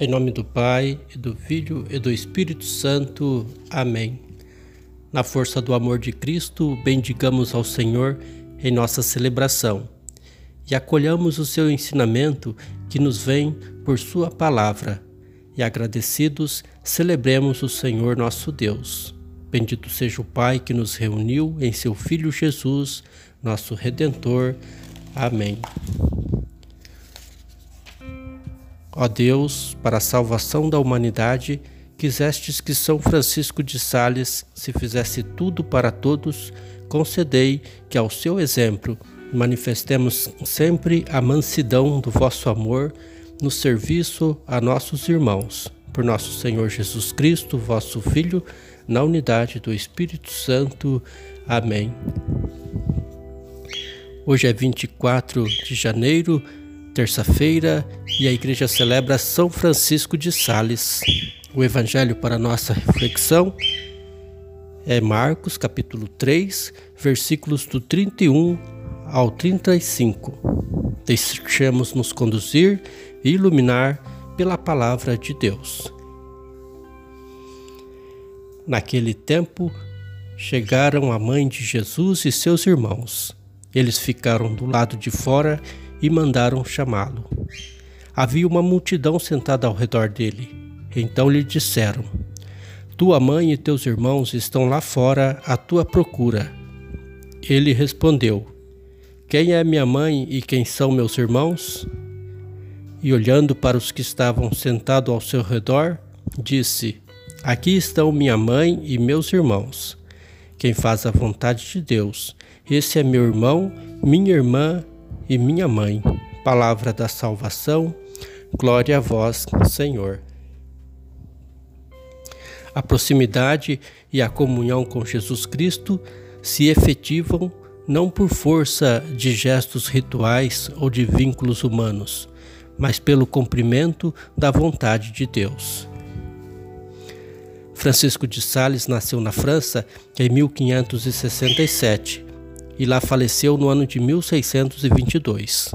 Em nome do Pai, e do Filho e do Espírito Santo. Amém. Na força do amor de Cristo, bendigamos ao Senhor em nossa celebração e acolhamos o seu ensinamento que nos vem por Sua palavra. E agradecidos, celebremos o Senhor nosso Deus. Bendito seja o Pai que nos reuniu em seu Filho Jesus, nosso Redentor. Amém. Ó Deus, para a salvação da humanidade, quisestes que São Francisco de Sales se fizesse tudo para todos, concedei que, ao seu exemplo, manifestemos sempre a mansidão do vosso amor no serviço a nossos irmãos. Por nosso Senhor Jesus Cristo, vosso Filho, na unidade do Espírito Santo. Amém. Hoje é 24 de janeiro terça-feira, e a igreja celebra São Francisco de Sales. O evangelho para nossa reflexão é Marcos, capítulo 3, versículos do 31 ao 35. Deixemos nos conduzir e iluminar pela palavra de Deus. Naquele tempo, chegaram a mãe de Jesus e seus irmãos. Eles ficaram do lado de fora e mandaram chamá-lo. Havia uma multidão sentada ao redor dele. Então lhe disseram: Tua mãe e teus irmãos estão lá fora à tua procura. Ele respondeu: Quem é minha mãe e quem são meus irmãos? E olhando para os que estavam sentados ao seu redor, disse: Aqui estão minha mãe e meus irmãos. Quem faz a vontade de Deus, esse é meu irmão, minha irmã e minha mãe. Palavra da salvação, glória a vós, Senhor. A proximidade e a comunhão com Jesus Cristo se efetivam não por força de gestos rituais ou de vínculos humanos, mas pelo cumprimento da vontade de Deus. Francisco de Sales nasceu na França em 1567 e lá faleceu no ano de 1622.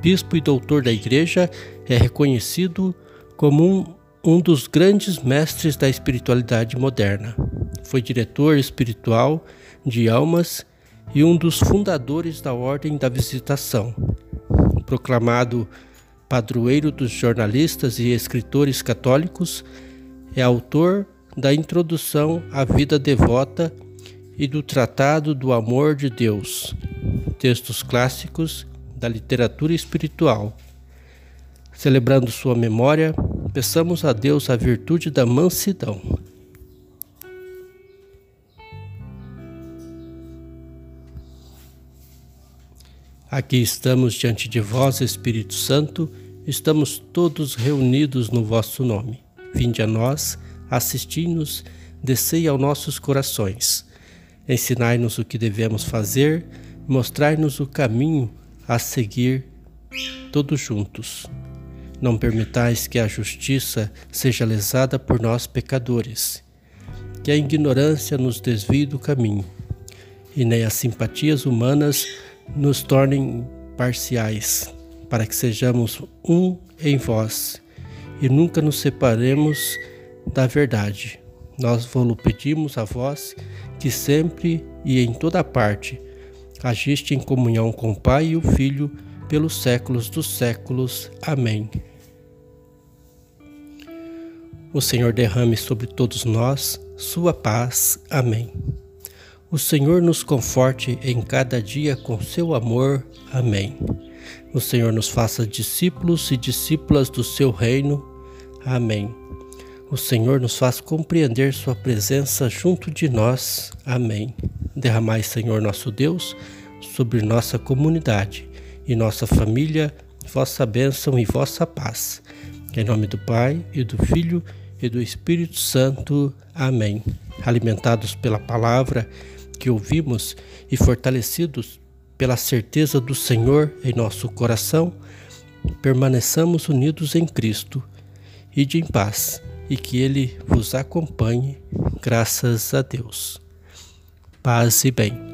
Bispo e doutor da Igreja, é reconhecido como um, um dos grandes mestres da espiritualidade moderna. Foi diretor espiritual de almas e um dos fundadores da Ordem da Visitação. Proclamado padroeiro dos jornalistas e escritores católicos, é autor da introdução à vida devota e do Tratado do Amor de Deus, textos clássicos da literatura espiritual. Celebrando sua memória, peçamos a Deus a virtude da mansidão. Aqui estamos diante de vós, Espírito Santo, estamos todos reunidos no vosso nome. Vinde a nós, assisti-nos, descei aos nossos corações Ensinai-nos o que devemos fazer, mostrai-nos o caminho a seguir todos juntos. Não permitais que a justiça seja lesada por nós pecadores, que a ignorância nos desvie do caminho, e nem as simpatias humanas nos tornem parciais, para que sejamos um em vós e nunca nos separemos da verdade. Nós vos pedimos a vós que sempre e em toda parte agiste em comunhão com o Pai e o Filho pelos séculos dos séculos. Amém. O Senhor derrame sobre todos nós sua paz. Amém. O Senhor nos conforte em cada dia com seu amor. Amém. O Senhor nos faça discípulos e discípulas do seu reino. Amém. O Senhor nos faz compreender Sua presença junto de nós. Amém. Derramai, Senhor nosso Deus, sobre nossa comunidade e nossa família, vossa bênção e vossa paz. Em nome do Pai, e do Filho, e do Espírito Santo. Amém. Alimentados pela palavra que ouvimos e fortalecidos pela certeza do Senhor em nosso coração, permaneçamos unidos em Cristo e de em paz e que Ele vos acompanhe, graças a Deus. Paz e bem.